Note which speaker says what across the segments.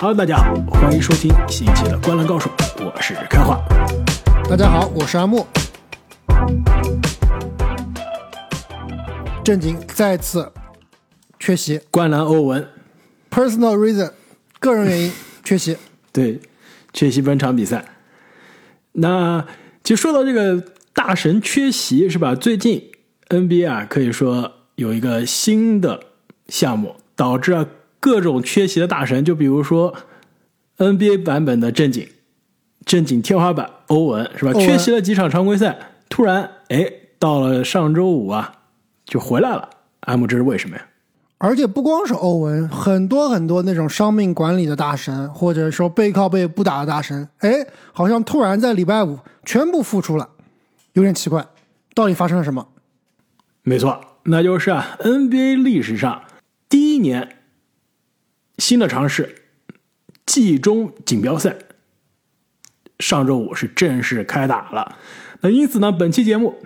Speaker 1: Hello，大家好，欢迎收听新一期的《灌篮高手》，我是开化。
Speaker 2: 大家好，我是阿木。正经再次缺席
Speaker 1: 灌篮欧文
Speaker 2: ，，personal reason，个人原因缺席。
Speaker 1: 对，缺席本场比赛。那其实说到这个大神缺席是吧？最近 NBA 啊，可以说有一个新的项目，导致啊各种缺席的大神，就比如说 NBA 版本的正经，正经天花板欧文是吧？缺席了几场常规赛，突然哎到了上周五啊就回来了。阿姆，这是为什么呀？
Speaker 2: 而且不光是欧文，很多很多那种伤病管理的大神，或者说背靠背不打的大神，哎，好像突然在礼拜五全部复出了，有点奇怪，到底发生了什么？
Speaker 1: 没错，那就是啊，NBA 历史上第一年新的尝试——季中锦标赛，上周五是正式开打了。那因此呢，本期节目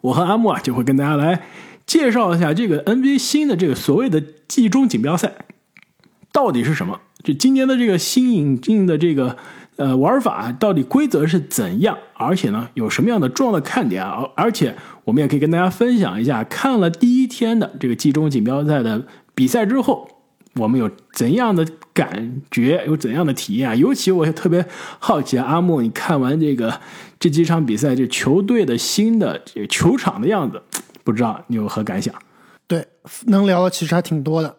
Speaker 1: 我和阿木啊就会跟大家来介绍一下这个 NBA 新的这个所谓的季中锦标赛到底是什么。就今年的这个新引进的这个呃玩法，到底规则是怎样？而且呢，有什么样的重要的看点啊？而而且我们也可以跟大家分享一下，看了第一天的这个季中锦标赛的比赛之后，我们有怎样的感觉，有怎样的体验啊？尤其我也特别好奇啊，阿莫，你看完这个这几场比赛，这球队的新的这个球场的样子，不知道你有何感想？
Speaker 2: 对，能聊的其实还挺多的。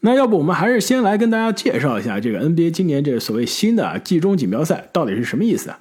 Speaker 1: 那要不我们还是先来跟大家介绍一下这个 NBA 今年这个所谓新的啊季中锦标赛到底是什么意思啊？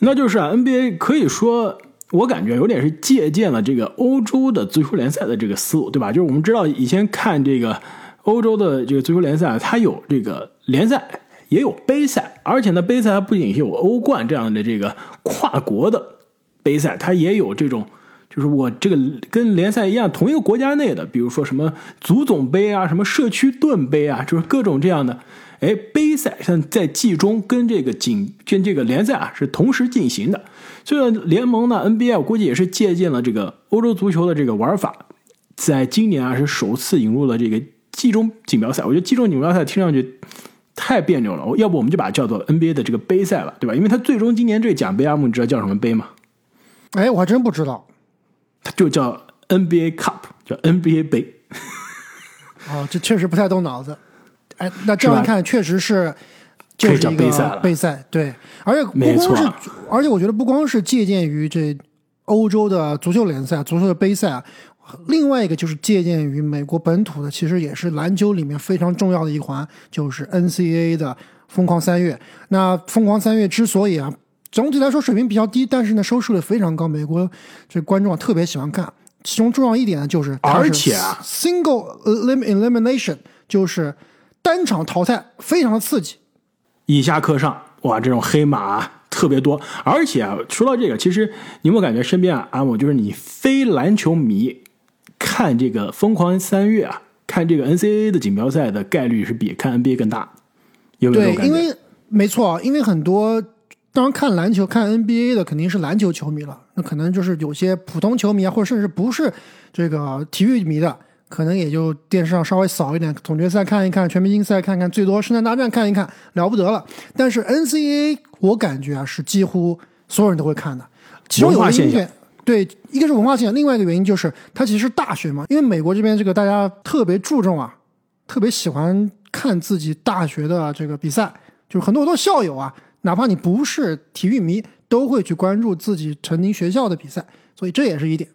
Speaker 1: 那就是啊，NBA 可以说我感觉有点是借鉴了这个欧洲的足球联赛的这个思路，对吧？就是我们知道以前看这个欧洲的这个足球联赛，它有这个联赛，也有杯赛，而且呢，杯赛它不仅有欧冠这样的这个跨国的杯赛，它也有这种。就是我这个跟联赛一样，同一个国家内的，比如说什么足总杯啊，什么社区盾杯啊，就是各种这样的，哎，杯赛像在季中跟这个锦跟这个联赛啊是同时进行的。所以联盟呢，NBA 我估计也是借鉴了这个欧洲足球的这个玩法，在今年啊是首次引入了这个季中锦标赛。我觉得季中锦标赛听上去太别扭了，要不我们就把它叫做 NBA 的这个杯赛了，对吧？因为它最终今年这个奖杯，阿木你知道叫什么杯吗？
Speaker 2: 哎，我还真不知道。
Speaker 1: 它就叫 NBA Cup，叫 NBA 杯。
Speaker 2: 哦，这确实不太动脑子。哎，那这样一看，确实是就是一
Speaker 1: 杯赛了
Speaker 2: 个杯赛，对。而且不光是，而且我觉得不光是借鉴于这欧洲的足球联赛、足球的杯赛啊，另外一个就是借鉴于美国本土的，其实也是篮球里面非常重要的一环，就是 NCAA 的疯狂三月。那疯狂三月之所以啊，总体来说水平比较低，但是呢收视率非常高，美国这观众啊特别喜欢看。其中重要一点呢，就是
Speaker 1: 而且啊
Speaker 2: single elim elimination 就是单场淘汰，非常的刺激。
Speaker 1: 以下课上，哇，这种黑马、啊、特别多。而且啊，说到这个，其实你有没有感觉身边啊，阿姆就是你非篮球迷看这个疯狂三月啊，看这个 NCAA 的锦标赛的概率是比看 NBA 更大，有没有？
Speaker 2: 因为没错，因为很多当然看篮球、看 NBA 的肯定是篮球球迷了，那可能就是有些普通球迷啊，或者甚至不是这个体育迷的，可能也就电视上稍微扫一点，总决赛看一看，全明星赛看看，最多圣诞大战看一看，了不得了。但是 NCAA 我感觉啊是几乎所有人都会看的，其中有一个原对，一个是文化现象，另外一个原因就是它其实是大学嘛，因为美国这边这个大家特别注重啊，特别喜欢看自己大学的这个比赛，就是很多很多校友啊，哪怕你不是体育迷，都会去关注自己曾经学校的比赛，所以这也是一点。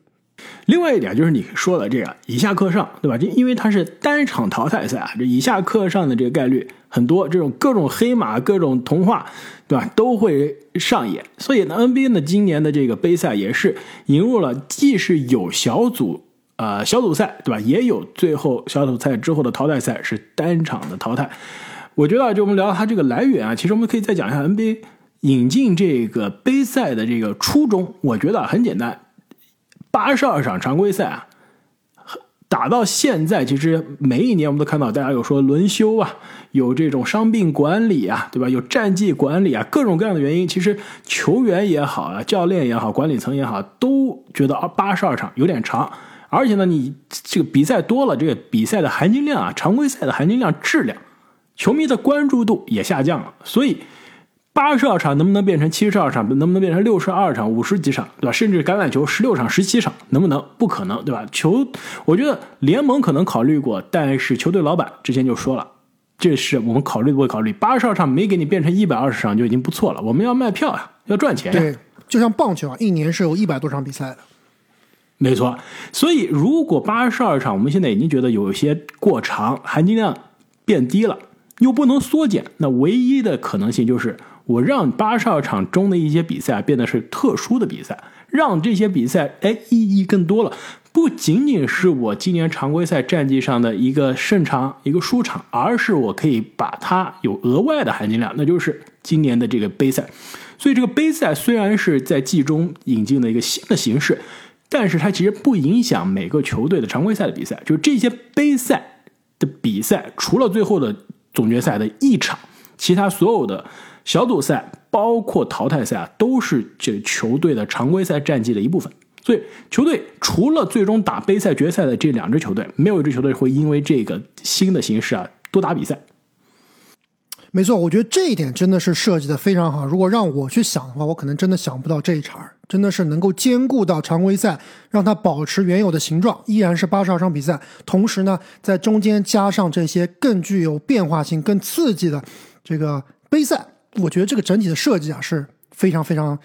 Speaker 1: 另外一点就是你说的这个以下克上，对吧？这因为它是单场淘汰赛啊，这以下克上的这个概率很多，这种各种黑马、各种童话，对吧？都会上演。所以呢，NBA 呢今年的这个杯赛也是引入了，既是有小组呃小组赛，对吧？也有最后小组赛之后的淘汰赛是单场的淘汰。我觉得就我们聊它这个来源啊，其实我们可以再讲一下 NBA 引进这个杯赛的这个初衷。我觉得很简单。八十二场常规赛啊，打到现在，其实每一年我们都看到大家有说轮休啊，有这种伤病管理啊，对吧？有战绩管理啊，各种各样的原因。其实球员也好啊，教练也好，管理层也好，都觉得啊八十二场有点长。而且呢，你这个比赛多了，这个比赛的含金量啊，常规赛的含金量质量球迷的关注度也下降了，所以。八十二场能不能变成七十二场？能不能变成六十二场、五十几场，对吧？甚至橄榄球十六场、十七场，能不能？不可能，对吧？球，我觉得联盟可能考虑过，但是球队老板之前就说了，这是我们考虑不会考虑。八十二场没给你变成一百二十场就已经不错了，我们要卖票呀，要赚钱。
Speaker 2: 对，就像棒球啊，一年是有一百多场比赛的，
Speaker 1: 没错。所以如果八十二场，我们现在已经觉得有一些过长，含金量变低了，又不能缩减，那唯一的可能性就是。我让八十二场中的一些比赛变得是特殊的比赛，让这些比赛哎意义更多了，不仅仅是我今年常规赛战绩上的一个胜场一个输场，而是我可以把它有额外的含金量，那就是今年的这个杯赛。所以这个杯赛虽然是在季中引进的一个新的形式，但是它其实不影响每个球队的常规赛的比赛，就是这些杯赛的比赛，除了最后的总决赛的一场，其他所有的。小组赛包括淘汰赛啊，都是这球队的常规赛战绩的一部分。所以，球队除了最终打杯赛决赛的这两支球队，没有一支球队会因为这个新的形式啊多打比赛。
Speaker 2: 没错，我觉得这一点真的是设计的非常好。如果让我去想的话，我可能真的想不到这一茬真的是能够兼顾到常规赛，让它保持原有的形状，依然是八十二场比赛，同时呢，在中间加上这些更具有变化性、更刺激的这个杯赛。我觉得这个整体的设计啊是非常非常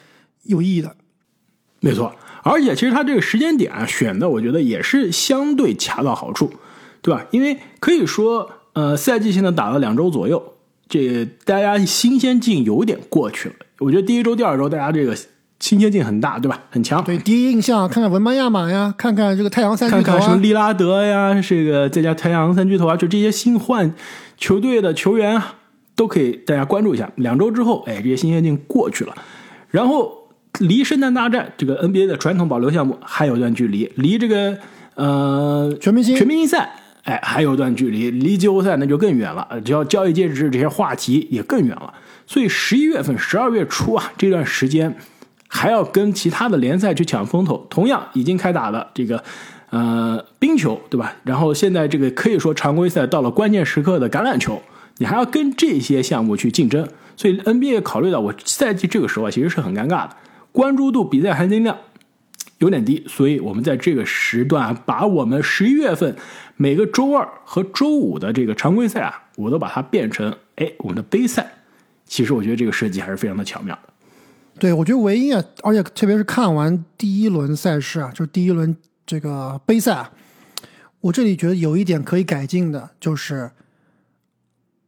Speaker 2: 有意义的，
Speaker 1: 没错。而且其实它这个时间点啊选的，我觉得也是相对恰到好处，对吧？因为可以说，呃，赛季现在打了两周左右，这大家新鲜劲有点过去了。我觉得第一周、第二周大家这个新鲜劲很大，对吧？很强。
Speaker 2: 对，第一印象看看文班亚马呀，看看这个太阳三巨头啊，
Speaker 1: 看看什么利拉德呀，这个再加太阳三巨头啊，就这些新换球队的球员啊。都可以，大家关注一下。两周之后，哎，这些新鲜劲过去了，然后离圣诞大战这个 NBA 的传统保留项目还有一段距离，离这个呃
Speaker 2: 全明星
Speaker 1: 全明星赛，哎，还有一段距离，离季后赛那就更远了。只要交易截止这些话题也更远了。所以十一月份、十二月初啊，这段时间还要跟其他的联赛去抢风头。同样已经开打了这个呃冰球，对吧？然后现在这个可以说常规赛到了关键时刻的橄榄球。你还要跟这些项目去竞争，所以 NBA 考虑到我赛季这个时候啊，其实是很尴尬的，关注度、比赛含金量有点低，所以我们在这个时段把我们十一月份每个周二和周五的这个常规赛啊，我都把它变成哎我们的杯赛。其实我觉得这个设计还是非常的巧妙的。
Speaker 2: 对，我觉得唯一啊，而且特别是看完第一轮赛事啊，就是第一轮这个杯赛啊，我这里觉得有一点可以改进的，就是。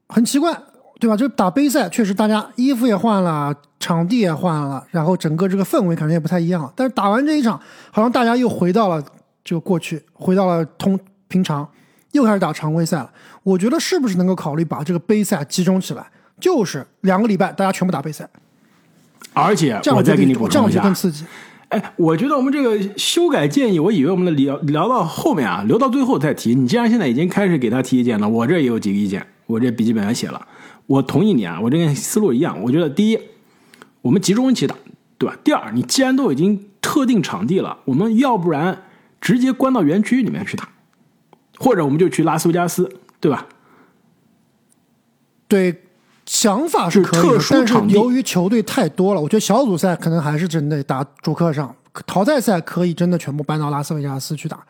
Speaker 2: 很奇怪，对吧？就打杯赛，确实大家衣服也换了，场地也换了，然后整个这个氛围感觉也不太一样了。但是打完这一场，好像大家又回到了这个过去，回到了通平常，又开始打常规赛了。我觉得是不是能够考虑把这个杯赛集中起来，就是两个礼拜大家全部打杯赛，
Speaker 1: 而且这样我再给你补充一下，
Speaker 2: 更刺激。
Speaker 1: 哎，我觉得我们这个修改建议，我以为我们的聊聊到后面啊，留到最后再提。你既然现在已经开始给他提意见了，我这也有几个意见。我这笔记本上写了，我同意你啊，我这个思路一样。我觉得第一，我们集中一起打，对吧？第二，你既然都已经特定场地了，我们要不然直接关到园区里面去打，或者我们就去拉斯维加斯，对吧？
Speaker 2: 对，想法是可以，但是由于球队太多了，我觉得小组赛可能还是真的打主客上，淘汰赛可以真的全部搬到拉斯维加斯去打。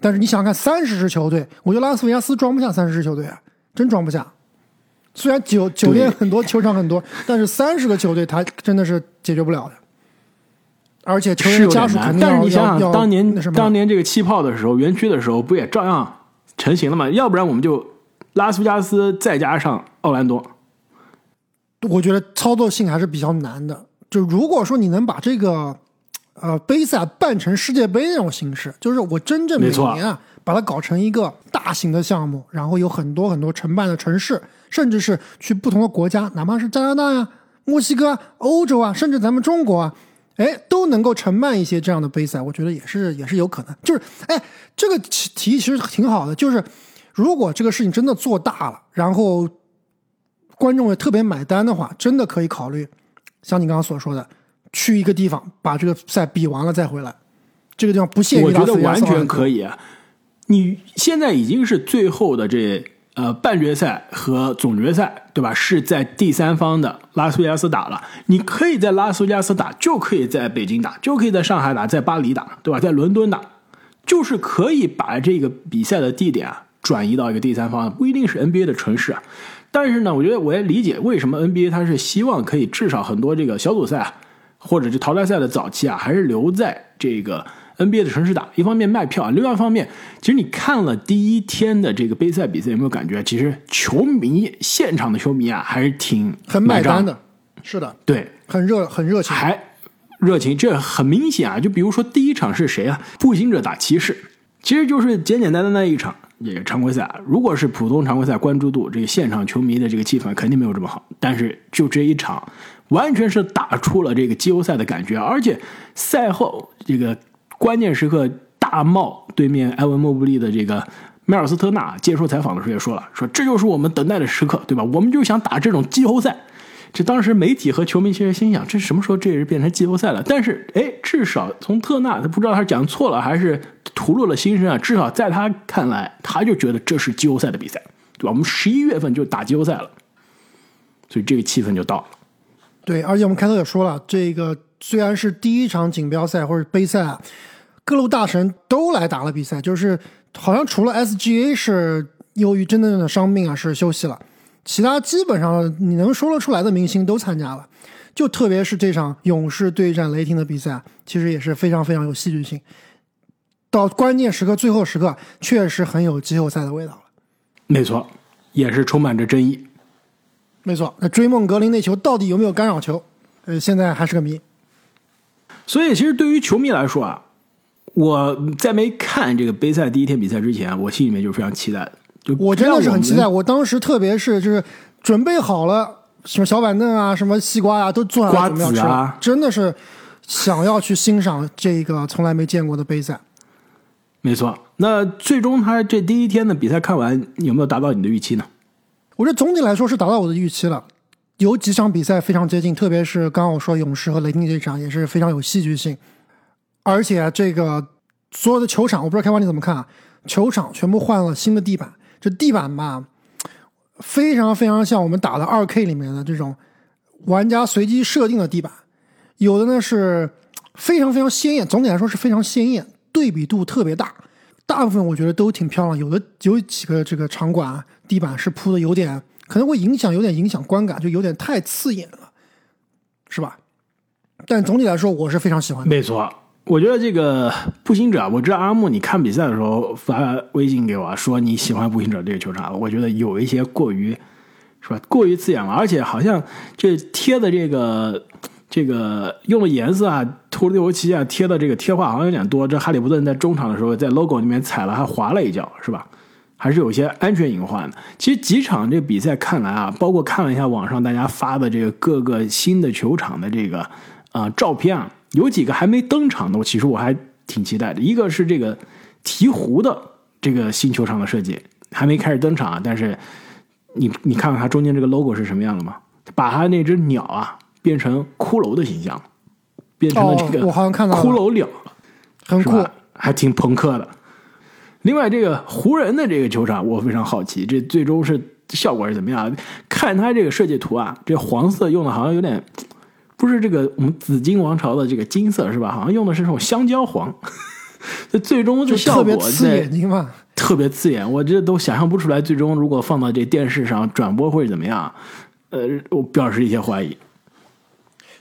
Speaker 2: 但是你想想看，三十支球队，我觉得拉斯维加斯装不下三十支球队啊。真装不下，虽然酒酒店很多，球场很多，但是三十个球队他真的是解决不了的。而且球员家属肯定
Speaker 1: 但是你想想，当年当年这个气泡的时候，园区的时候不也照样成型了吗？要不然我们就拉斯维加斯再加上奥兰多。
Speaker 2: 我觉得操作性还是比较难的。就如果说你能把这个呃杯赛办成世界杯那种形式，就是我真正每年啊。把它搞成一个大型的项目，然后有很多很多承办的城市，甚至是去不同的国家，哪怕是加拿大呀、墨西哥、欧洲啊，甚至咱们中国啊，哎，都能够承办一些这样的杯赛，我觉得也是也是有可能。就是，哎，这个提议其实挺好的。就是如果这个事情真的做大了，然后观众也特别买单的话，真的可以考虑，像你刚刚所说的，去一个地方把这个赛比完了再回来，这个地方不限于
Speaker 1: 我觉得完全可以。你现在已经是最后的这呃半决赛和总决赛，对吧？是在第三方的拉斯维加斯打了。你可以在拉斯维加斯打，就可以在北京打，就可以在上海打，在巴黎打，对吧？在伦敦打，就是可以把这个比赛的地点啊转移到一个第三方，不一定是 NBA 的城市啊。但是呢，我觉得我也理解为什么 NBA 它是希望可以至少很多这个小组赛啊，或者是淘汰赛的早期啊，还是留在这个 NBA 的城市打。一方面卖票，另外一方面，其实你看了第一天的这个杯赛比赛，有没有感觉？其实球迷现场的球迷啊，还是挺
Speaker 2: 很买单的。是的，
Speaker 1: 对，
Speaker 2: 很热，很热情，
Speaker 1: 还热情。这很明显啊，就比如说第一场是谁啊？步行者打骑士，其实就是简简单单的一场。这个常规赛，如果是普通常规赛，关注度这个现场球迷的这个气氛肯定没有这么好。但是就这一场，完全是打出了这个季后赛的感觉。而且赛后这个关键时刻大帽对面埃文·莫布利的这个迈尔斯特纳接受采访的时候也说了，说这就是我们等待的时刻，对吧？我们就想打这种季后赛。这当时媒体和球迷其实心想，这什么时候这也是变成季后赛了？但是哎，至少从特纳，他不知道他讲错了还是。吐露了心声啊！至少在他看来，他就觉得这是季后赛的比赛，对吧？我们十一月份就打季后赛了，所以这个气氛就到了。
Speaker 2: 对，而且我们开头也说了，这个虽然是第一场锦标赛或者杯赛啊，各路大神都来打了比赛，就是好像除了 SGA 是由于真正的伤病啊是休息了，其他基本上你能说得出来的明星都参加了。就特别是这场勇士对战雷霆的比赛，其实也是非常非常有戏剧性。到关键时刻、最后时刻，确实很有季后赛的味道了。
Speaker 1: 没错，也是充满着争议。
Speaker 2: 没错，那追梦格林那球到底有没有干扰球？呃，现在还是个谜。
Speaker 1: 所以，其实对于球迷来说啊，我在没看这个杯赛第一天比赛之前，我心里面就是非常期待的。就
Speaker 2: 我真的是很期待。
Speaker 1: 我
Speaker 2: 当时特别是就是准备好了什么小板凳啊、什么西瓜啊，都做好了准备要吃，真的是想要去欣赏这个从来没见过的杯赛。
Speaker 1: 没错，那最终他这第一天的比赛看完有没有达到你的预期呢？
Speaker 2: 我觉得总体来说是达到我的预期了，有几场比赛非常接近，特别是刚刚我说勇士和雷霆这场也是非常有戏剧性，而且这个所有的球场我不知道开完你怎么看啊？球场全部换了新的地板，这地板吧，非常非常像我们打的二 K 里面的这种玩家随机设定的地板，有的呢是非常非常鲜艳，总体来说是非常鲜艳。对比度特别大，大部分我觉得都挺漂亮。有的有几个这个场馆地板是铺的有点，可能会影响，有点影响观感，就有点太刺眼了，是吧？但总体来说，我是非常喜欢。
Speaker 1: 没错，我觉得这个步行者，我知道阿木你看比赛的时候发微信给我说你喜欢步行者这个球场，我觉得有一些过于，是吧？过于刺眼了，而且好像这贴的这个。这个用的颜色啊，涂的油漆啊，贴的这个贴画好像有点多。这哈利波特在中场的时候，在 logo 里面踩了，还滑了一跤，是吧？还是有些安全隐患的。其实几场这比赛看来啊，包括看了一下网上大家发的这个各个新的球场的这个啊照片啊，有几个还没登场的，我其实我还挺期待的。一个是这个鹈鹕的这个新球场的设计还没开始登场啊，但是你你看看它中间这个 logo 是什么样的吗？把它那只鸟啊。变成骷髅的形象，变成了这个骷髅鸟，
Speaker 2: 很酷，
Speaker 1: 还挺朋克的。另外，这个湖人的这个球场，我非常好奇，这最终是效果是怎么样？看他这个设计图啊，这黄色用的好像有点不是这个我们紫金王朝的这个金色是吧？好像用的是这种香蕉黄。这 最终的效果
Speaker 2: 刺眼睛嘛，
Speaker 1: 特别刺眼，我这都想象不出来。最终如果放到这电视上转播会怎么样？呃，我表示一些怀疑。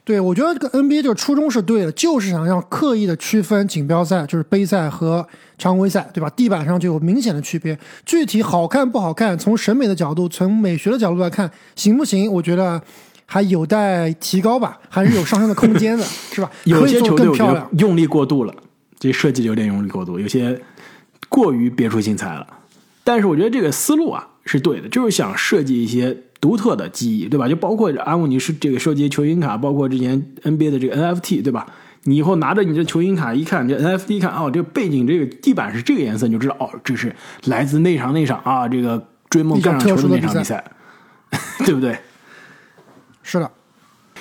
Speaker 2: 对，我觉得这个 NBA 这个初衷是对的，就是想要刻意的区分锦标赛，就是杯赛和常规赛，对吧？地板上就有明显的区别。具体好看不好看，从审美的角度，从美学的角度来看，行不行？我觉得还有待提高吧，还是有上升的空间的，是吧？
Speaker 1: 有些球队
Speaker 2: 漂亮，
Speaker 1: 用力过度了，这设计有点用力过度，有些过于别出心裁了。但是我觉得这个思路啊是对的，就是想设计一些。独特的记忆，对吧？就包括阿姆尼是这个收集球星卡，包括之前 NBA 的这个 NFT，对吧？你以后拿着你的球星卡一看，这 NFT 一看，哦，这个背景这个地板是这个颜色，你就知道，哦，这是来自那场那场啊，这个追梦干上球的那场比赛，对不对？
Speaker 2: 是的。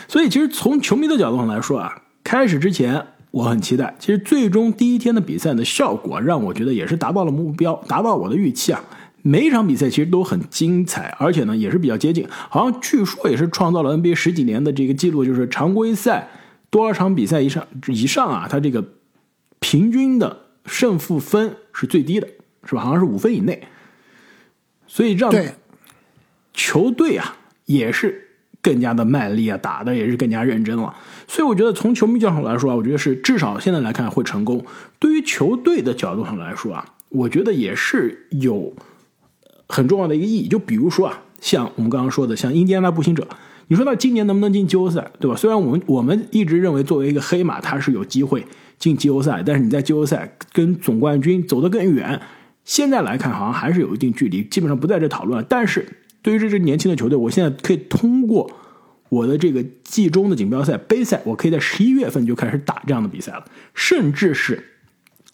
Speaker 1: 所以其实从球迷的角度上来说啊，开始之前我很期待，其实最终第一天的比赛的效果让我觉得也是达到了目标，达到我的预期啊。每一场比赛其实都很精彩，而且呢也是比较接近。好像据说也是创造了 NBA 十几年的这个记录，就是常规赛多少场比赛以上以上啊，它这个平均的胜负分是最低的，是吧？好像是五分以内。所以让
Speaker 2: 对
Speaker 1: 球队啊也是更加的卖力啊，打的也是更加认真了。所以我觉得从球迷角度来说啊，我觉得是至少现在来看会成功。对于球队的角度上来说啊，我觉得也是有很重要的一个意义。就比如说啊，像我们刚刚说的，像印第安纳步行者，你说他今年能不能进季后赛，对吧？虽然我们我们一直认为作为一个黑马，他是有机会进季后赛，但是你在季后赛跟总冠军走得更远。现在来看，好像还是有一定距离，基本上不在这讨论。但是对于这支年轻的球队，我现在可以通过我的这个季中的锦标赛、杯赛，我可以在十一月份就开始打这样的比赛了。甚至是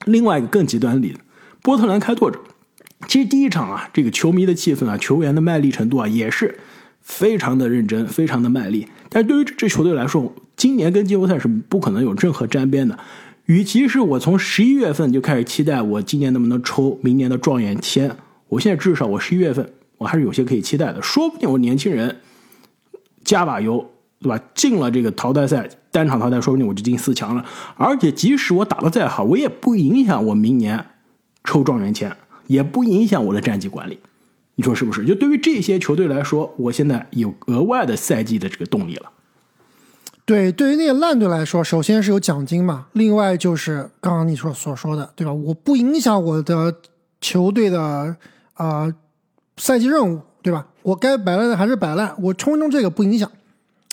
Speaker 1: 另外一个更极端的例子，波特兰开拓者，其实第一场啊，这个球迷的气氛啊，球员的卖力程度啊，也是非常的认真，非常的卖力。但是对于这支球队来说，今年跟季后赛是不可能有任何沾边的。与其是我从十一月份就开始期待我今年能不能抽明年的状元签，我现在至少我十一月份我还是有些可以期待的，说不定我年轻人加把油，对吧？进了这个淘汰赛单场淘汰，说不定我就进四强了。而且即使我打得再好，我也不影响我明年抽状元签，也不影响我的战绩管理。你说是不是？就对于这些球队来说，我现在有额外的赛季的这个动力了。
Speaker 2: 对，对于那些烂队来说，首先是有奖金嘛，另外就是刚刚你说所说的，对吧？我不影响我的球队的啊、呃赛季任务，对吧？我该摆烂的还是摆烂，我冲冲这个不影响，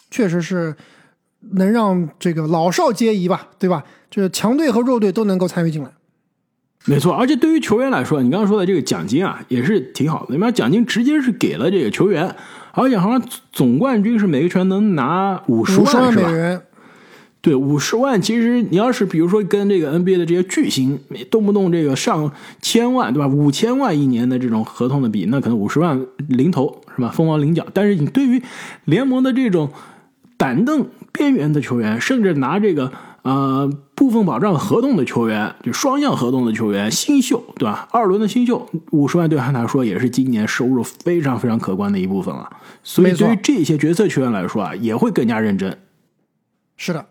Speaker 2: 确实是能让这个老少皆宜吧，对吧？就是强队和弱队都能够参与进来。
Speaker 1: 没错，而且对于球员来说，你刚刚说的这个奖金啊，也是挺好的。你们奖金直接是给了这个球员，而且好像总冠军是每个球员能拿五十
Speaker 2: 万
Speaker 1: 是吧？
Speaker 2: 美元，
Speaker 1: 对，五十万，其实你要是比如说跟这个 NBA 的这些巨星，动不动这个上千万，对吧？五千万一年的这种合同的比，那可能五十万零头是吧？凤毛麟角。但是你对于联盟的这种板凳边缘的球员，甚至拿这个呃部分保障合同的球员，就双向合同的球员，新秀，对吧？二轮的新秀，五十万对他来说也是今年收入非常非常可观的一部分了。所以对于这些角色球员来说啊，也会更加认真。
Speaker 2: 是的，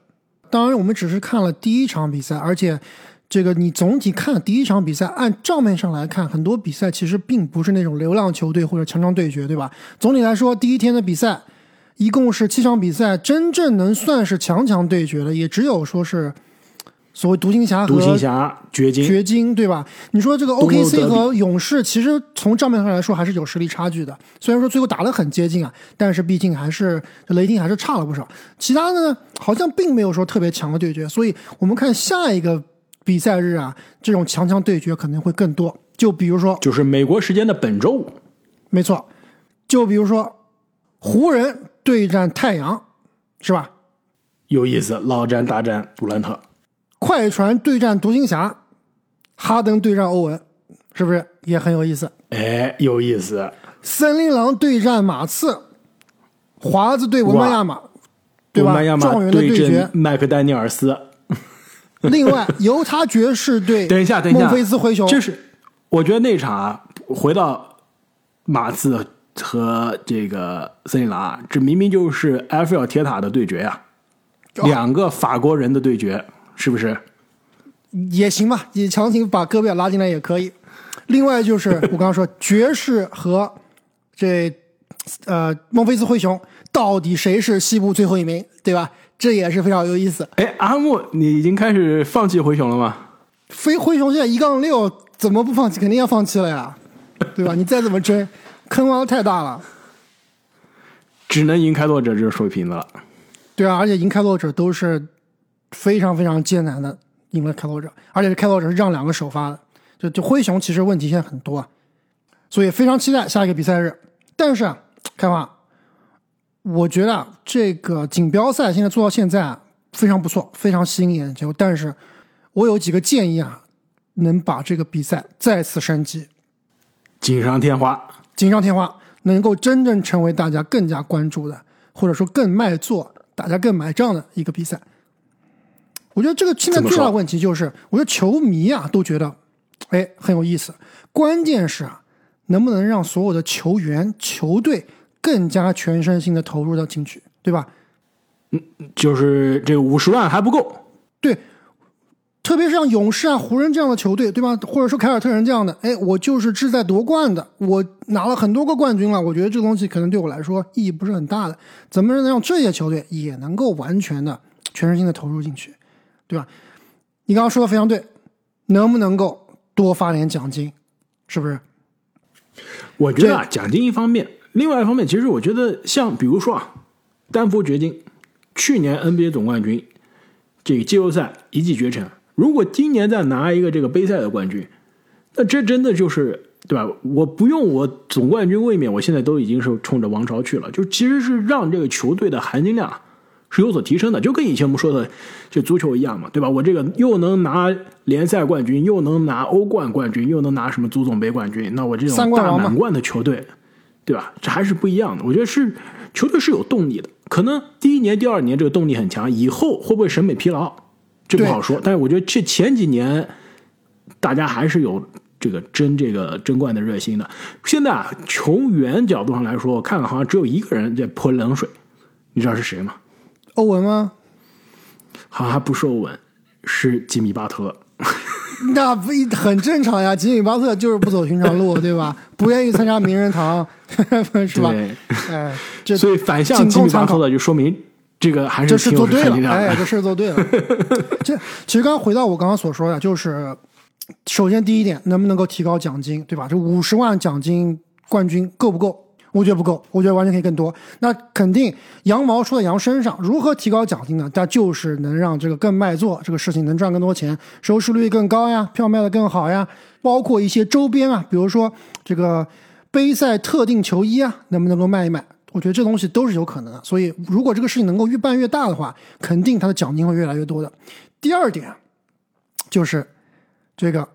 Speaker 2: 当然我们只是看了第一场比赛，而且这个你总体看第一场比赛，按账面上来看，很多比赛其实并不是那种流浪球队或者强强对决，对吧？总体来说，第一天的比赛一共是七场比赛，真正能算是强强对决的，也只有说是所谓独行侠和
Speaker 1: 独行侠、掘金，
Speaker 2: 掘金，对吧？你说这个 OKC 和勇士，其实从账面上来说还是有实力差距的。虽然说最后打得很接近啊，但是毕竟还是雷霆还是差了不少。其他的呢，好像并没有说特别强的对决。所以我们看下一个比赛日啊，这种强强对决可能会更多。就比如说，
Speaker 1: 就是美国时间的本周五。
Speaker 2: 没错，就比如说湖人对战太阳，是吧？
Speaker 1: 有意思，老詹大战杜兰特，
Speaker 2: 快船对战独行侠，哈登对战欧文，是不是也很有意思？
Speaker 1: 哎，有意思。
Speaker 2: 森林狼对战马刺，华子对文班亚马，对吧状元的对决
Speaker 1: 阵。麦克丹尼尔斯。
Speaker 2: 另外，犹他爵士对
Speaker 1: 等一下，等一下，
Speaker 2: 孟菲斯灰熊，
Speaker 1: 这是我觉得那场啊，回到马刺和这个森林狼啊，这明明就是埃菲尔铁塔的对决呀、
Speaker 2: 哦
Speaker 1: 两个法国人的对决，是不是？
Speaker 2: 也行吧，也强行把戈贝尔拉进来也可以。另外就是我刚刚说爵士和这呃孟菲斯灰熊，到底谁是西部最后一名，对吧？这也是非常有意思。
Speaker 1: 哎，阿木，你已经开始放弃灰熊了吗？
Speaker 2: 非灰熊现在一杠六，怎么不放弃？肯定要放弃了呀，对吧？你再怎么追，坑洼太大了。
Speaker 1: 只能赢开拓者这是水平的了。
Speaker 2: 对啊，而且赢开拓者都是非常非常艰难的赢了开拓者，而且开拓者是让两个首发的，就就灰熊其实问题现在很多啊，所以非常期待下一个比赛日。但是啊，开华，我觉得啊这个锦标赛现在做到现在啊非常不错，非常吸引眼球。但是我有几个建议啊，能把这个比赛再次升级，
Speaker 1: 锦上添花。
Speaker 2: 锦上添花，能够真正成为大家更加关注的，或者说更卖座、大家更买账的一个比赛。我觉得这个现在最大的问题就是，我觉得球迷啊都觉得，哎，很有意思。关键是啊，能不能让所有的球员、球队更加全身心的投入到进去，对吧？
Speaker 1: 嗯就是这个五十万还不够，
Speaker 2: 对，特别是像勇士啊、湖人这样的球队，对吧？或者说凯尔特人这样的，哎，我就是志在夺冠的，我拿了很多个冠军了，我觉得这东西可能对我来说意义不是很大的。怎么能让这些球队也能够完全的全身心的投入进去，对吧？你刚刚说的非常对，能不能够多发点奖金，是不是？
Speaker 1: 我觉得啊，奖金一方面，另外一方面，其实我觉得像比如说啊，丹佛掘金去年 NBA 总冠军，这个季后赛一骑绝尘。如果今年再拿一个这个杯赛的冠军，那这真的就是对吧？我不用我总冠军卫冕，我现在都已经是冲着王朝去了。就其实是让这个球队的含金量是有所提升的，就跟以前我们说的就足球一样嘛，对吧？我这个又能拿联赛冠军，又能拿欧冠冠军，又能拿什么足总杯冠军，那我这种大满贯的球队，对吧？这还是不一样的。我觉得是球队是有动力的，可能第一年、第二年这个动力很强，以后会不会审美疲劳，这不好说。但是我觉得这前几年大家还是有这个争这个争冠的热心的。现在啊，球员角度上来说，我看了好像只有一个人在泼冷水，你知道是谁吗？
Speaker 2: 欧文吗？
Speaker 1: 好像还不是欧文，是吉米巴特。
Speaker 2: 那不很正常呀，吉米巴特就是不走寻常路，对吧？不愿意参加名人堂，是吧？
Speaker 1: 所以反向吉米巴特的就说明这个还是
Speaker 2: 这事做对了，
Speaker 1: 哎，
Speaker 2: 这事做对了。这其实刚刚回到我刚刚所说的，就是首先第一点，能不能够提高奖金，对吧？这五十万奖金冠军够不够？我觉得不够，我觉得完全可以更多。那肯定羊毛出在羊身上，如何提高奖金呢？那就是能让这个更卖座，这个事情能赚更多钱，收视率更高呀，票卖的更好呀。包括一些周边啊，比如说这个杯赛特定球衣啊，能不能够卖一卖？我觉得这东西都是有可能的。所以如果这个事情能够越办越大的话，肯定它的奖金会越来越多的。第二点就是这个。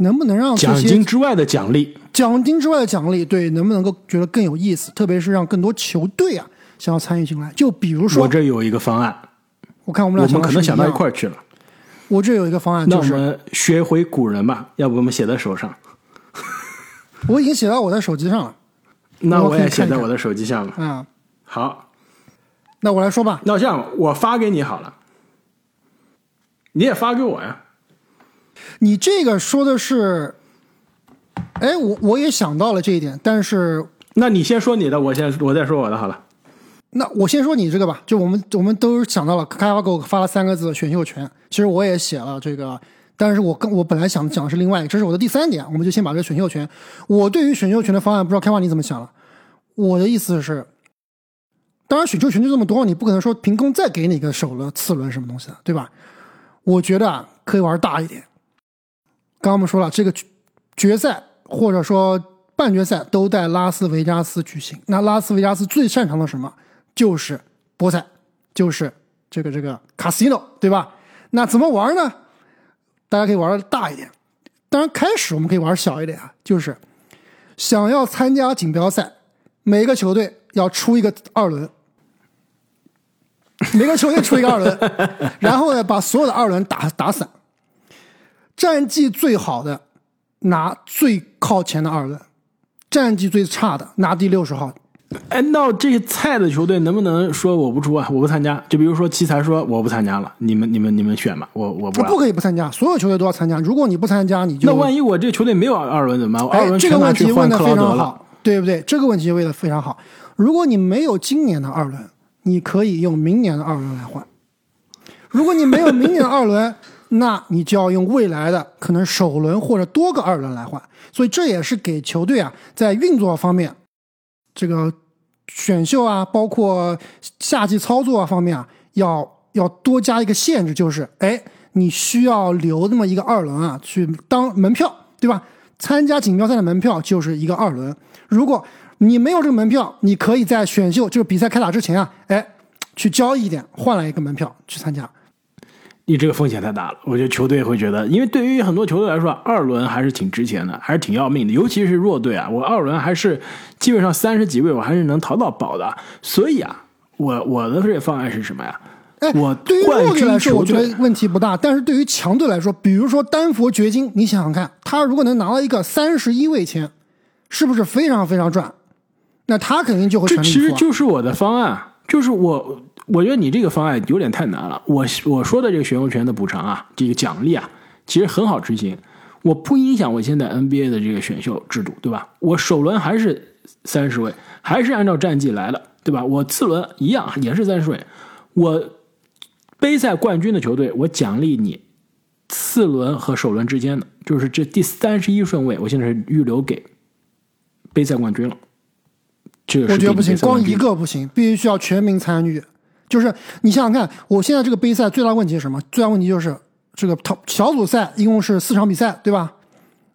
Speaker 2: 能不能让
Speaker 1: 奖金之外的奖励，
Speaker 2: 奖金之外的奖励，对，能不能够觉得更有意思？特别是让更多球队啊想要参与进来。就比如说，
Speaker 1: 我这有一个方案，
Speaker 2: 我看我们俩
Speaker 1: 我们可能想到一块儿去了。
Speaker 2: 我这有一个方案，就是
Speaker 1: 我们学回古人吧，要不我们写在手上。
Speaker 2: 我已经写到我的手机上了，
Speaker 1: 那我也写在我的手机上了。
Speaker 2: 嗯，
Speaker 1: 好，
Speaker 2: 那我来说吧。
Speaker 1: 那这样，我发给你好了，你也发给我呀。
Speaker 2: 你这个说的是，哎，我我也想到了这一点，但是，
Speaker 1: 那你先说你的，我先我再说我的好了。
Speaker 2: 那我先说你这个吧，就我们我们都想到了，开发给我发了三个字选秀权，其实我也写了这个，但是我跟我本来想讲的是另外一个，这是我的第三点，我们就先把这个选秀权。我对于选秀权的方案，不知道开发你怎么想了？我的意思是，当然选秀权就这么多，你不可能说凭空再给你个首轮、次轮什么东西的，对吧？我觉得啊，可以玩大一点。刚刚我们说了，这个决赛或者说半决赛都在拉斯维加斯举行。那拉斯维加斯最擅长的什么？就是博彩，就是这个这个 casino，对吧？那怎么玩呢？大家可以玩的大一点。当然，开始我们可以玩小一点啊，就是想要参加锦标赛，每个球队要出一个二轮，每个球队出一个二轮，然后呢，把所有的二轮打打散。战绩最好的拿最靠前的二轮，战绩最差的拿第六十号。
Speaker 1: 哎，那这些菜的球队能不能说我不出啊？我不参加？就比如说奇才说我不参加了，你们你们你们选吧，我我不。
Speaker 2: 不可以不参加，所有球队都要参加。如果你不参加，你就
Speaker 1: 那万一我这个球队没有二轮怎么办？二轮
Speaker 2: 这个问题问的非常好，对不对？这个问题问的非常好。如果你没有今年的二轮，你可以用明年的二轮来换。如果你没有明年的二轮。那你就要用未来的可能首轮或者多个二轮来换，所以这也是给球队啊在运作方面，这个选秀啊，包括夏季操作啊方面啊，要要多加一个限制，就是哎，你需要留那么一个二轮啊，去当门票，对吧？参加锦标赛的门票就是一个二轮。如果你没有这个门票，你可以在选秀这个比赛开打之前啊，哎，去交易一点，换来一个门票去参加。
Speaker 1: 你这个风险太大了，我觉得球队会觉得，因为对于很多球队来说，二轮还是挺值钱的，还是挺要命的，尤其是弱队啊。我二轮还是基本上三十几位，我还是能淘到宝的。所以啊，我我的这个方案是什么呀？
Speaker 2: 哎，
Speaker 1: 我
Speaker 2: 对于弱队来说，我觉得问题不大，但是对于强队来说，比如说丹佛掘金，你想想看，他如果能拿到一个三十一位签，是不是非常非常赚？那他肯定就会
Speaker 1: 其实
Speaker 2: 全力以赴啊。
Speaker 1: 就是我的方案，就是我我觉得你这个方案有点太难了。我我说的这个选秀权的补偿啊，这个奖励啊，其实很好执行，我不影响我现在 NBA 的这个选秀制度，对吧？我首轮还是三十位，还是按照战绩来的，对吧？我次轮一样也是三十位，我杯赛冠军的球队，我奖励你次轮和首轮之间的，就是这第三十一顺位，我现在是预留给杯赛冠军了。这个
Speaker 2: 我觉得不行，光一个不行，必须需要全民参与。就是你想想看，我现在这个杯赛最大问题是什么？最大问题就是这个小小组赛一共是四场比赛，对吧？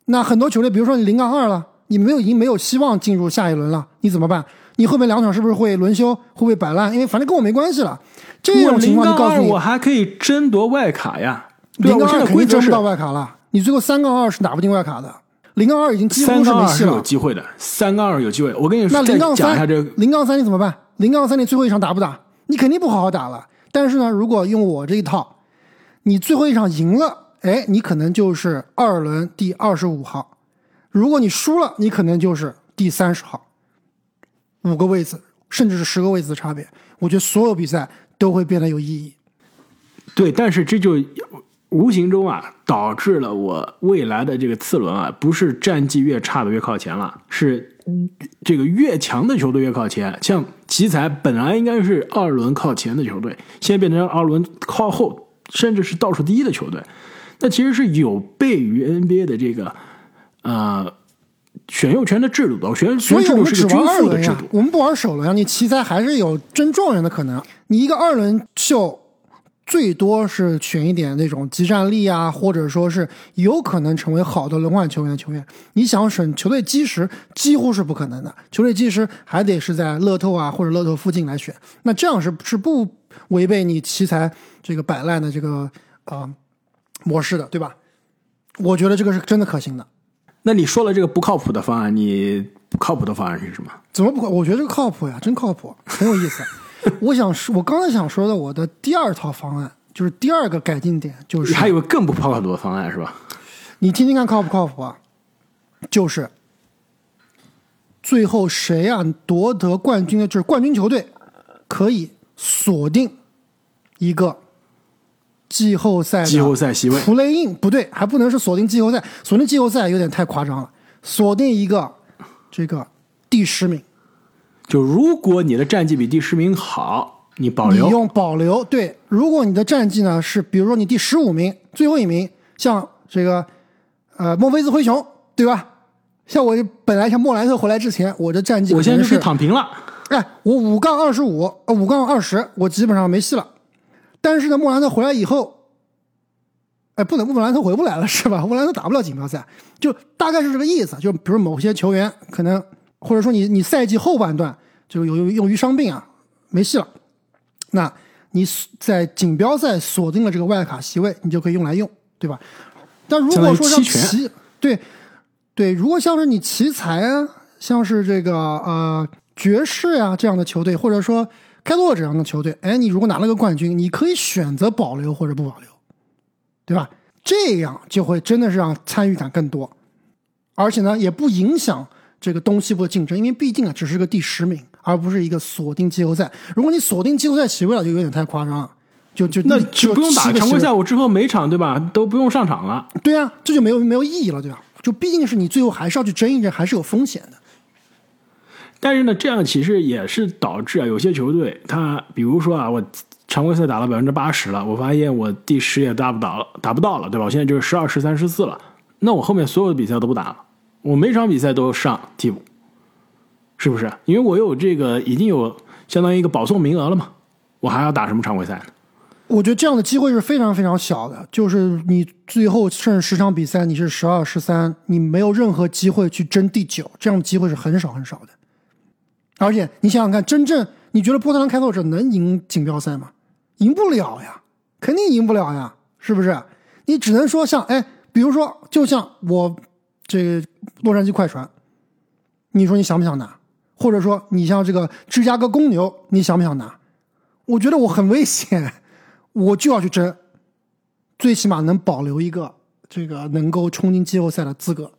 Speaker 2: 那很多球队，比如说你零杠二了，你没有已经没有希望进入下一轮了，你怎么办？你后面两场是不是会轮休？会不会摆烂？因为反正跟我没关系了。这种情况就告诉你
Speaker 1: 我，还可以争夺外卡呀。
Speaker 2: 零杠二肯定争不到外卡了。你最后三杠二是打不进外卡的，零杠二已经几乎是没戏了。
Speaker 1: 机会的，三杠二有机会。我跟你说，那
Speaker 2: 零杠三
Speaker 1: 讲一下这个，
Speaker 2: 零杠三你怎么办？零杠三你最后一场打不打？你肯定不好好打了。但是呢，如果用我这一套，你最后一场赢了，哎，你可能就是二轮第二十五号；如果你输了，你可能就是第三十号。五个位置，甚至是十个位置的差别，我觉得所有比赛都会变得有意义。
Speaker 1: 对，但是这就无形中啊，导致了我未来的这个次轮啊，不是战绩越差的越靠前了，是这个越强的球队越靠前。像奇才本来应该是二轮靠前的球队，现在变成二轮靠后，甚至是倒数第一的球队。那其实是有悖于 NBA 的这个呃选秀权的制度的，选秀权制度是个均
Speaker 2: 玩二轮
Speaker 1: 富的制度，。
Speaker 2: 我们不玩首轮啊。你奇才还是有争状元的可能。你一个二轮秀，最多是选一点那种集战力啊，或者说是有可能成为好的轮换球员的球员。你想省球队基石，几乎是不可能的。球队基石还得是在乐透啊或者乐透附近来选。那这样是是不违背你奇才这个摆烂的这个呃模式的，对吧？我觉得这个是真的可行的。
Speaker 1: 那你说了这个不靠谱的方案，你不靠谱的方案是什么？
Speaker 2: 怎么不靠？我觉得这个靠谱呀，真靠谱，很有意思。我想说，我刚才想说的，我的第二套方案就是第二个改进点，就是
Speaker 1: 还有个更不靠谱的方案是吧？
Speaker 2: 你听听看靠不靠谱啊？就是最后谁啊夺得冠军的，就是冠军球队可以锁定一个季后赛的
Speaker 1: 季后赛席位
Speaker 2: play in 不对，还不能是锁定季后赛，锁定季后赛有点太夸张了，锁定一个这个第十名。
Speaker 1: 就如果你的战绩比第十名好，你保留。
Speaker 2: 你用保留对，如果你的战绩呢是，比如说你第十五名，最后一名，像这个呃墨菲斯灰熊，对吧？像我本来像莫兰特回来之前，我的战绩
Speaker 1: 我现在就
Speaker 2: 是
Speaker 1: 躺平了。
Speaker 2: 哎，我五杠二十五，呃五杠二十，我基本上没戏了。但是呢，莫兰特回来以后，哎，不能莫兰特回不来了是吧？莫兰特打不了锦标赛，就大概是这个意思。就比如某些球员可能，或者说你你赛季后半段就有由于伤病啊，没戏了。那你在锦标赛锁定了这个外卡席位，你就可以用来用，对吧？但如果说像
Speaker 1: 相当于期权
Speaker 2: 奇对对，如果像是你奇才啊，像是这个呃爵士呀、这样的球队，或者说开拓者这样的球队，哎，你如果拿了个冠军，你可以选择保留或者不保留，对吧？这样就会真的是让参与感更多，而且呢，也不影响这个东西部的竞争，因为毕竟啊，只是个第十名，而不是一个锁定季后赛。如果你锁定季后赛席位了，就有点太夸张了，就就
Speaker 1: 那
Speaker 2: 就
Speaker 1: 就不用打常规赛，我之后每场对吧都不用上场了。
Speaker 2: 对啊，这就没有没有意义了，对吧？就毕竟是你最后还是要去争一争，还是有风险的。
Speaker 1: 但是呢，这样其实也是导致啊，有些球队他比如说啊，我常规赛打了百分之八十了，我发现我第十也达不到了，达不到了，对吧？我现在就是十二、十三、十四了，那我后面所有的比赛都不打了，我每场比赛都上替补，是不是？因为我有这个已经有相当于一个保送名额了嘛，我还要打什么常规赛呢？
Speaker 2: 我觉得这样的机会是非常非常小的，就是你最后剩十场比赛，你是十二、十三，你没有任何机会去争第九，这样的机会是很少很少的。而且你想想看，真正你觉得波特兰开拓者能赢锦标赛吗？赢不了呀，肯定赢不了呀，是不是？你只能说像哎，比如说，就像我这个洛杉矶快船，你说你想不想拿？或者说你像这个芝加哥公牛，你想不想拿？我觉得我很危险，我就要去争，最起码能保留一个这个能够冲进季后赛的资格。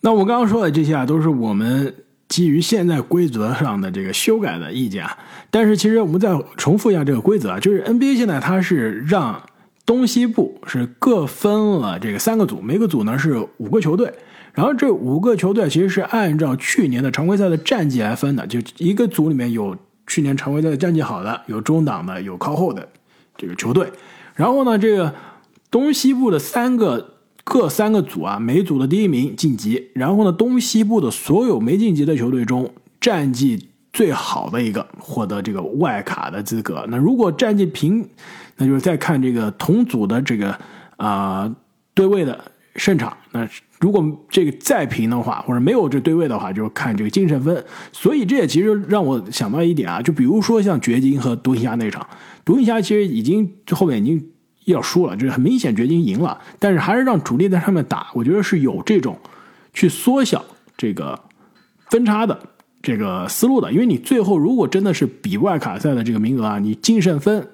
Speaker 1: 那我刚刚说的这些啊，都是我们基于现在规则上的这个修改的意见啊。但是其实我们再重复一下这个规则啊，就是 NBA 现在它是让东西部是各分了这个三个组，每个组呢是五个球队，然后这五个球队其实是按照去年的常规赛的战绩来分的，就一个组里面有去年常规赛的战绩好的，有中档的，有靠后的这个球队。然后呢，这个东西部的三个。各三个组啊，每组的第一名晋级。然后呢，东西部的所有没晋级的球队中，战绩最好的一个获得这个外卡的资格。那如果战绩平，那就是再看这个同组的这个啊对位的胜场。那如果这个再平的话，或者没有这对位的话，就是看这个净胜分。所以这也其实让我想到一点啊，就比如说像掘金和独行侠那场，独行侠其实已经后面已经。要输了，就是很明显，掘金赢了，但是还是让主力在上面打，我觉得是有这种去缩小这个分差的这个思路的。因为你最后如果真的是比外卡赛的这个名额啊，你净胜分，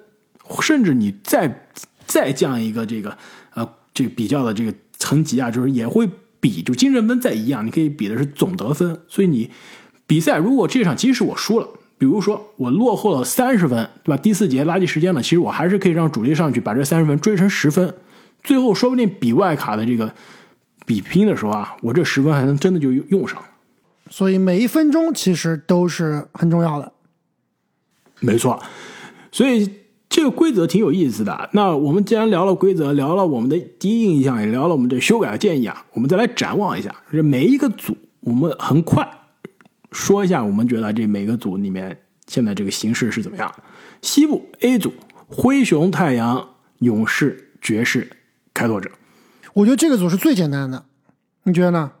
Speaker 1: 甚至你再再降一个这个呃这个比较的这个层级啊，就是也会比就净胜分再一样，你可以比的是总得分。所以你比赛如果这场即使我输了。比如说我落后了三十分，对吧？第四节垃圾时间了，其实我还是可以让主力上去把这三十分追成十分，最后说不定比外卡的这个比拼的时候啊，我这十分还能真的就用上。
Speaker 2: 所以每一分钟其实都是很重要的。
Speaker 1: 没错，所以这个规则挺有意思的。那我们既然聊了规则，聊了我们的第一印象，也聊了我们的修改的建议啊，我们再来展望一下，这每一个组，我们很快。说一下，我们觉得这每个组里面现在这个形势是怎么样？西部 A 组，灰熊、太阳、勇士、爵士、开拓者。
Speaker 2: 我觉得这个组是最简单的，你觉得呢？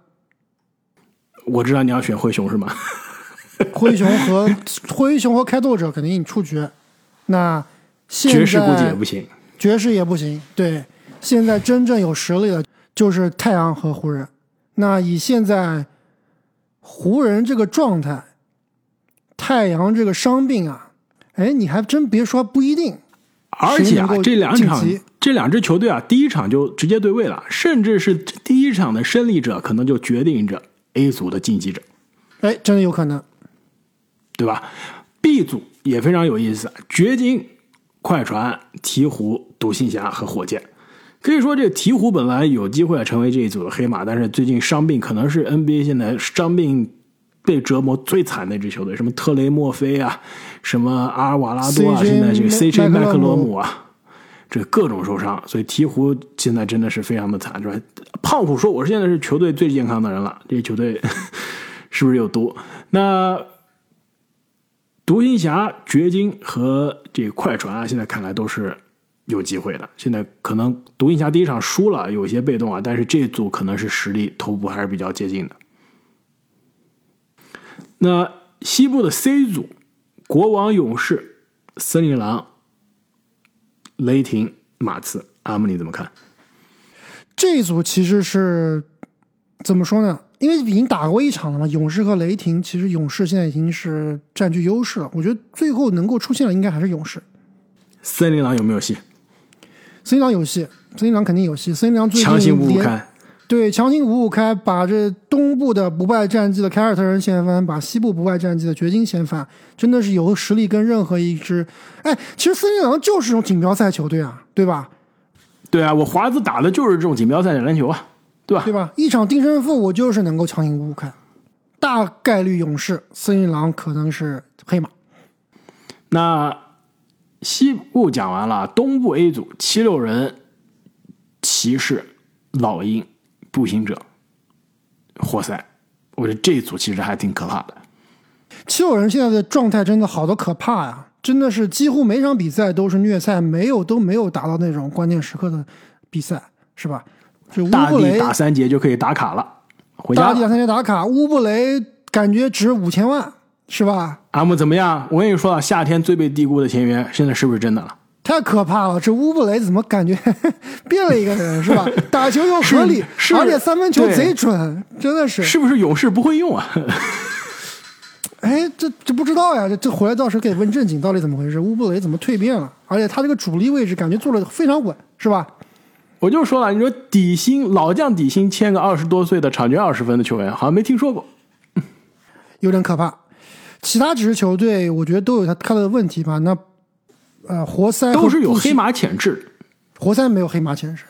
Speaker 1: 我知道你要选灰熊是吗？
Speaker 2: 灰熊和灰熊和开拓者肯定你出局。那
Speaker 1: 爵士估计也不行，
Speaker 2: 爵士也不行。对，现在真正有实力的就是太阳和湖人。那以现在。湖人这个状态，太阳这个伤病啊，哎，你还真别说，不一定。
Speaker 1: 而且啊，这两场这两支球队啊，第一场就直接对位了，甚至是第一场的胜利者可能就决定着 A 组的晋级者。
Speaker 2: 哎，真的有可能，
Speaker 1: 对吧？B 组也非常有意思，掘金、快船、鹈鹕、独行侠和火箭。可以说，这个鹈鹕本来有机会成为这一组的黑马，但是最近伤病可能是 NBA 现在伤病被折磨最惨的一支球队。什么特雷莫菲啊，什么阿尔瓦拉多啊，现在这个 CJ 麦克罗姆啊，这各种受伤，所以鹈鹕现在真的是非常的惨，是吧？胖虎说：“我现在是球队最健康的人了。”这球队 是不是有毒？那独行侠、掘金和这快船啊，现在看来都是。有机会的，现在可能独行侠第一场输了，有些被动啊，但是这组可能是实力头部还是比较接近的。那西部的 C 组，国王、勇士、森林狼、雷霆、马刺，阿姆你怎么看？
Speaker 2: 这一组其实是怎么说呢？因为已经打过一场了嘛，勇士和雷霆，其实勇士现在已经是占据优势了。我觉得最后能够出现的应该还是勇士。
Speaker 1: 森林狼有没有戏？
Speaker 2: 森林狼有戏，森林狼肯定有戏。森林狼最近
Speaker 1: 强行五五开，
Speaker 2: 对，强行五五开，把这东部的不败战绩的凯尔特人掀翻，把西部不败战绩的掘金掀翻，真的是有实力跟任何一支。哎，其实森林狼就是这种锦标赛球队啊，对吧？
Speaker 1: 对啊，我华子打的就是这种锦标赛的篮球啊，对吧？
Speaker 2: 对吧？一场定胜负，我就是能够强行五五开，大概率勇士、森林狼可能是黑马。
Speaker 1: 那。西部讲完了，东部 A 组七六人、骑士、老鹰、步行者、活塞，我觉得这一组其实还挺可怕的。
Speaker 2: 七六人现在的状态真的好的可怕呀，真的是几乎每场比赛都是虐菜，没有都没有达到那种关键时刻的比赛，是吧？就乌布雷
Speaker 1: 打三节就可以打卡了，回家。
Speaker 2: 大地打三节打卡，乌布雷感觉值五千万。是吧？
Speaker 1: 阿姆怎么样？我跟你说啊，夏天最被低估的前缘，现在是不是真的了？
Speaker 2: 太可怕了！这乌布雷怎么感觉 变了一个人？是吧？打球又合理，而且三分球贼准，真的是。
Speaker 1: 是不是勇士不会用啊？
Speaker 2: 哎，这这不知道呀。这这回来到时候可以问正经，到底怎么回事？乌布雷怎么蜕变了？而且他这个主力位置感觉做的非常稳，是吧？
Speaker 1: 我就说了，你说底薪老将底薪签个二十多岁的场均二十分的球员，好像没听说过。
Speaker 2: 有点可怕。其他几支球队，我觉得都有他他的问题吧。那呃，活塞
Speaker 1: 都是有黑马潜质，
Speaker 2: 活塞没有黑马潜质，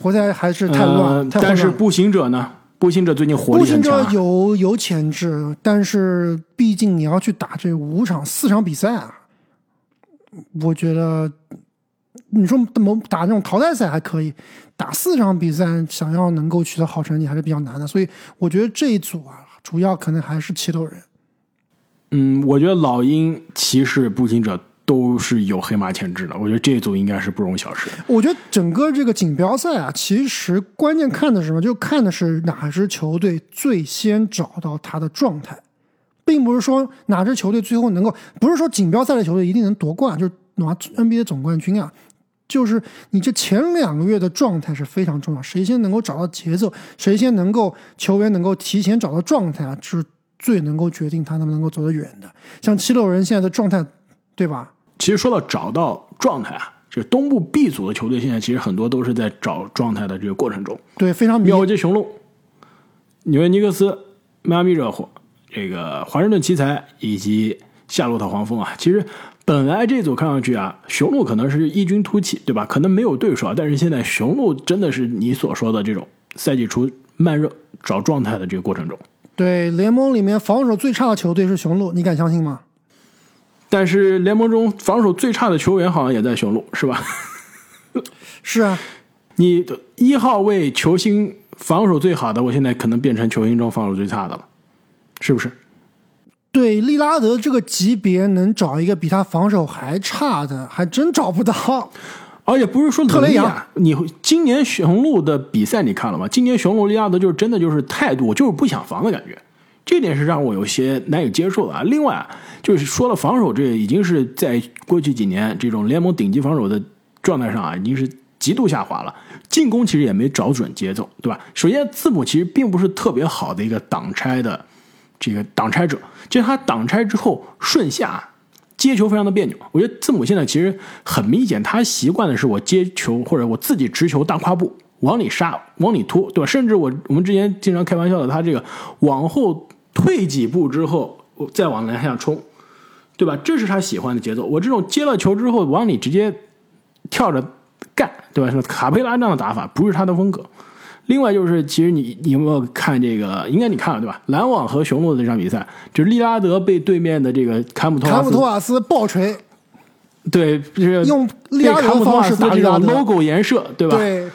Speaker 2: 活塞还是太乱。
Speaker 1: 呃、
Speaker 2: 太混乱
Speaker 1: 但是步行者呢？步行者最近火
Speaker 2: 步行
Speaker 1: 力很强、啊。
Speaker 2: 者有有潜质，但是毕竟你要去打这五场四场比赛啊，我觉得你说某打那种淘汰赛还可以，打四场比赛想要能够取得好成绩还是比较难的。所以我觉得这一组啊，主要可能还是七六人。
Speaker 1: 嗯，我觉得老鹰、骑士、步行者都是有黑马潜质的。我觉得这一组应该是不容小视。
Speaker 2: 我觉得整个这个锦标赛啊，其实关键看的是什么？就看的是哪支球队最先找到他的状态，并不是说哪支球队最后能够，不是说锦标赛的球队一定能夺冠，就是拿 NBA 总冠军啊。就是你这前两个月的状态是非常重要，谁先能够找到节奏，谁先能够球员能够提前找到状态啊，是最能够决定他能不能够走得远的。像七六人现在的状态，对吧？
Speaker 1: 其实说到找到状态啊，这东部 B 组的球队现在其实很多都是在找状态的这个过程中。
Speaker 2: 对，非常迷
Speaker 1: 密。街雄鹿、纽约尼克斯、迈阿密热火、这个华盛顿奇才以及夏洛特黄蜂啊，其实本来这组看上去啊，雄鹿可能是异军突起，对吧？可能没有对手啊，但是现在雄鹿真的是你所说的这种赛季初慢热找状态的这个过程中。
Speaker 2: 对，联盟里面防守最差的球队是雄鹿，你敢相信吗？
Speaker 1: 但是联盟中防守最差的球员好像也在雄鹿，是吧？
Speaker 2: 是啊，
Speaker 1: 你一号位球星防守最好的，我现在可能变成球星中防守最差的了，是不是？
Speaker 2: 对，利拉德这个级别能找一个比他防守还差的，还真找不到。
Speaker 1: 而且不是说
Speaker 2: 特雷杨
Speaker 1: 啊，你今年雄鹿的比赛你看了吗？今年雄鹿利拉德就是真的就是态度，就是不想防的感觉，这点是让我有些难以接受的啊。另外啊，就是说了防守，这已经是在过去几年这种联盟顶级防守的状态上啊，已经是极度下滑了。进攻其实也没找准节奏，对吧？首先，字母其实并不是特别好的一个挡拆的这个挡拆者，就是他挡拆之后顺下。接球非常的别扭，我觉得字母现在其实很明显，他习惯的是我接球或者我自己直球大跨步往里杀、往里突，对吧？甚至我我们之前经常开玩笑的，他这个往后退几步之后再往篮下冲，对吧？这是他喜欢的节奏。我这种接了球之后往里直接跳着干，对吧？什么卡佩拉这样的打法不是他的风格。另外就是，其实你你有没有看这个？应该你看了对吧？篮网和雄鹿的这场比赛，就是利拉德被对面的这个坎普托
Speaker 2: 坎普托瓦斯爆锤，
Speaker 1: 对，就是
Speaker 2: 用利拉德的方式打
Speaker 1: 这种 logo 颜射，对吧？
Speaker 2: 对，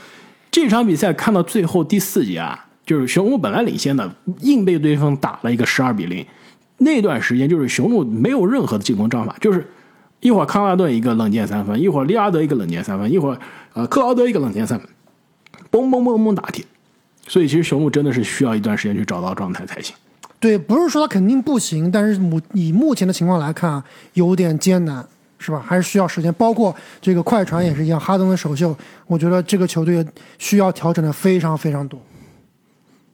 Speaker 1: 这场比赛看到最后第四节啊，就是雄鹿本来领先的，硬被对方打了一个十二比零。那段时间就是雄鹿没有任何的进攻章法，就是一会儿康拉顿一个冷箭三分，一会儿利拉德一个冷箭三分，一会儿呃克劳德一个冷箭三分。嘣嘣嘣嘣打铁，所以其实雄鹿真的是需要一段时间去找到状态才行。
Speaker 2: 对，不是说他肯定不行，但是目以目前的情况来看，有点艰难，是吧？还是需要时间。包括这个快船也是一样，哈登的首秀，我觉得这个球队需要调整的非常非常多。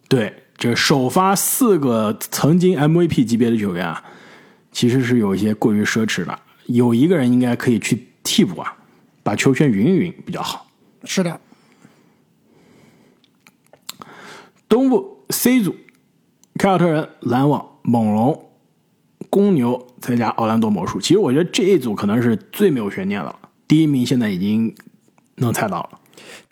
Speaker 1: 对，这首发四个曾经 MVP 级别的球员啊，其实是有一些过于奢侈了。有一个人应该可以去替补啊，把球权匀一匀比较好。
Speaker 2: 是的。
Speaker 1: 东部 C 组，凯尔特人、篮网、猛龙、公牛，再加奥兰多魔术。其实我觉得这一组可能是最没有悬念了，第一名现在已经能猜到了。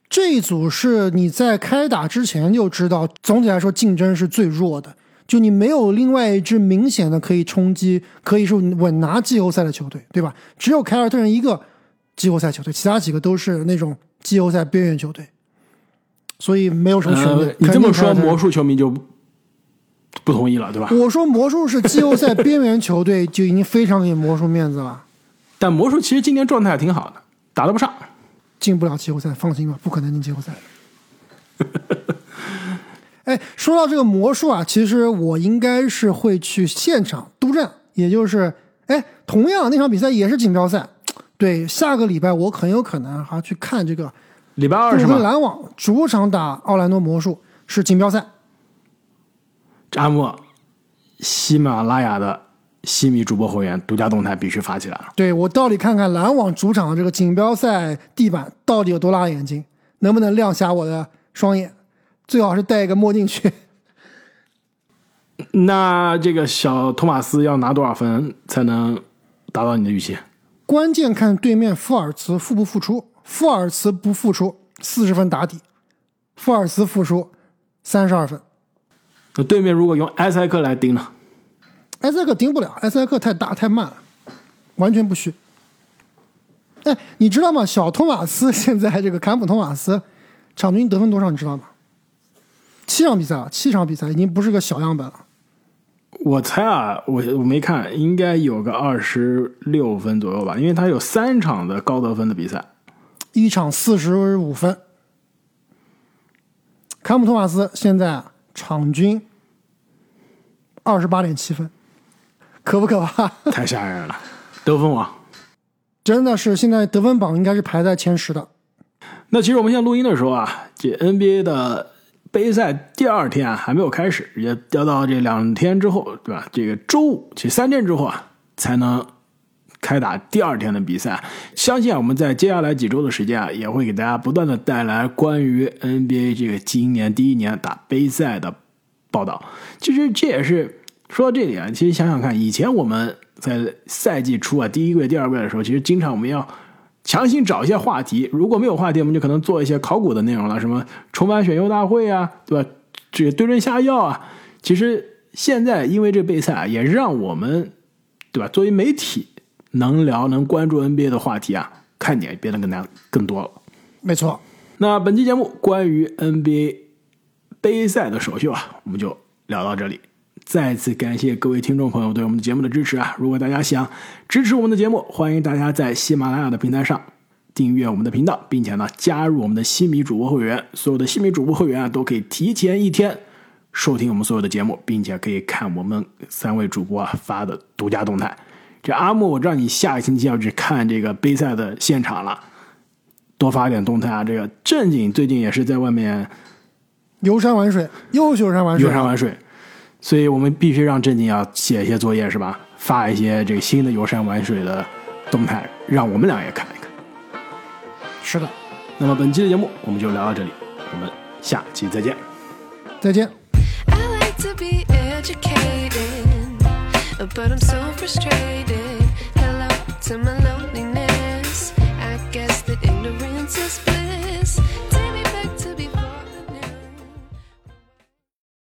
Speaker 2: 这一组是你在开打之前就知道，总体来说竞争是最弱的，就你没有另外一支明显的可以冲击、可以说稳拿季后赛的球队，对吧？只有凯尔特人一个季后赛球队，其他几个都是那种季后赛边缘球队。所以没有什么悬念。
Speaker 1: 呃、你这么说，魔术球迷就不同意了，对吧？
Speaker 2: 我说魔术是季后赛边缘球队，就已经非常给魔术面子了。
Speaker 1: 但魔术其实今年状态挺好的，打得不差，
Speaker 2: 进不了季后赛，放心吧，不可能进季后赛。哎，说到这个魔术啊，其实我应该是会去现场督战，也就是，哎，同样那场比赛也是锦标赛，对，下个礼拜我很有可能还去看这个。
Speaker 1: 礼拜二是
Speaker 2: 吧？篮网主场打奥兰多魔术是锦标赛。
Speaker 1: 阿莫，喜马拉雅的西米主播会员独家动态必须发起来了。
Speaker 2: 对我到底看看篮网主场的这个锦标赛地板到底有多辣眼睛？能不能亮瞎我的双眼？最好是戴一个墨镜去。
Speaker 1: 那这个小托马斯要拿多少分才能达到你的预期？
Speaker 2: 关键看对面富尔茨复不复出。富尔茨不复出，四十分打底；富尔茨复出，三十二分。
Speaker 1: 那对面如果用埃塞克来盯呢？
Speaker 2: 埃塞克盯不了，埃塞克太大太慢了，完全不虚。哎，你知道吗？小托马斯 现在这个坎普托马斯场均得分多少？你知道吗？七场比赛啊，七场比赛已经不是个小样本了。
Speaker 1: 我猜啊，我我没看，应该有个二十六分左右吧，因为他有三场的高得分的比赛，
Speaker 2: 一场四十五分。坎普托马斯现在场均二十八点七分，可不可怕？
Speaker 1: 太吓人了，得分王，
Speaker 2: 真的是现在得分榜应该是排在前十的。
Speaker 1: 那其实我们现在录音的时候啊，这 NBA 的。杯赛第二天啊还没有开始，也要到这两天之后，对吧？这个周五，其实三天之后啊才能开打第二天的比赛。相信啊，我们在接下来几周的时间啊，也会给大家不断的带来关于 NBA 这个今年第一年打杯赛的报道。其实这也是说到这里啊，其实想想看，以前我们在赛季初啊，第一个月、第二个月的时候，其实经常我们要。强行找一些话题，如果没有话题，我们就可能做一些考古的内容了，什么重返选秀大会啊，对吧？这个对症下药啊。其实现在因为这个备赛啊，也让我们，对吧？作为媒体能聊、能关注 NBA 的话题啊，看点变得更加更多了。
Speaker 2: 没错。
Speaker 1: 那本期节目关于 NBA 杯赛的首秀啊，我们就聊到这里。再次感谢各位听众朋友对我们的节目的支持啊！如果大家想支持我们的节目，欢迎大家在喜马拉雅的平台上订阅我们的频道，并且呢加入我们的新米主播会员。所有的新米主播会员啊，都可以提前一天收听我们所有的节目，并且可以看我们三位主播啊发的独家动态。这阿木，我知道你下个星期要去看这个杯赛的现场了，多发点动态啊！这个正经最近也是在外面
Speaker 2: 游山玩水，又游山玩水，
Speaker 1: 游山玩水。所以我们必须让正经要写一些作业，是吧？发一些这个新的游山玩水的动态，让我们俩也看一看。
Speaker 2: 是的。
Speaker 1: 那么本期的节目我们就聊到这里，我们下期再见。
Speaker 2: 再见。
Speaker 1: but I'm so frustrated. Hello to my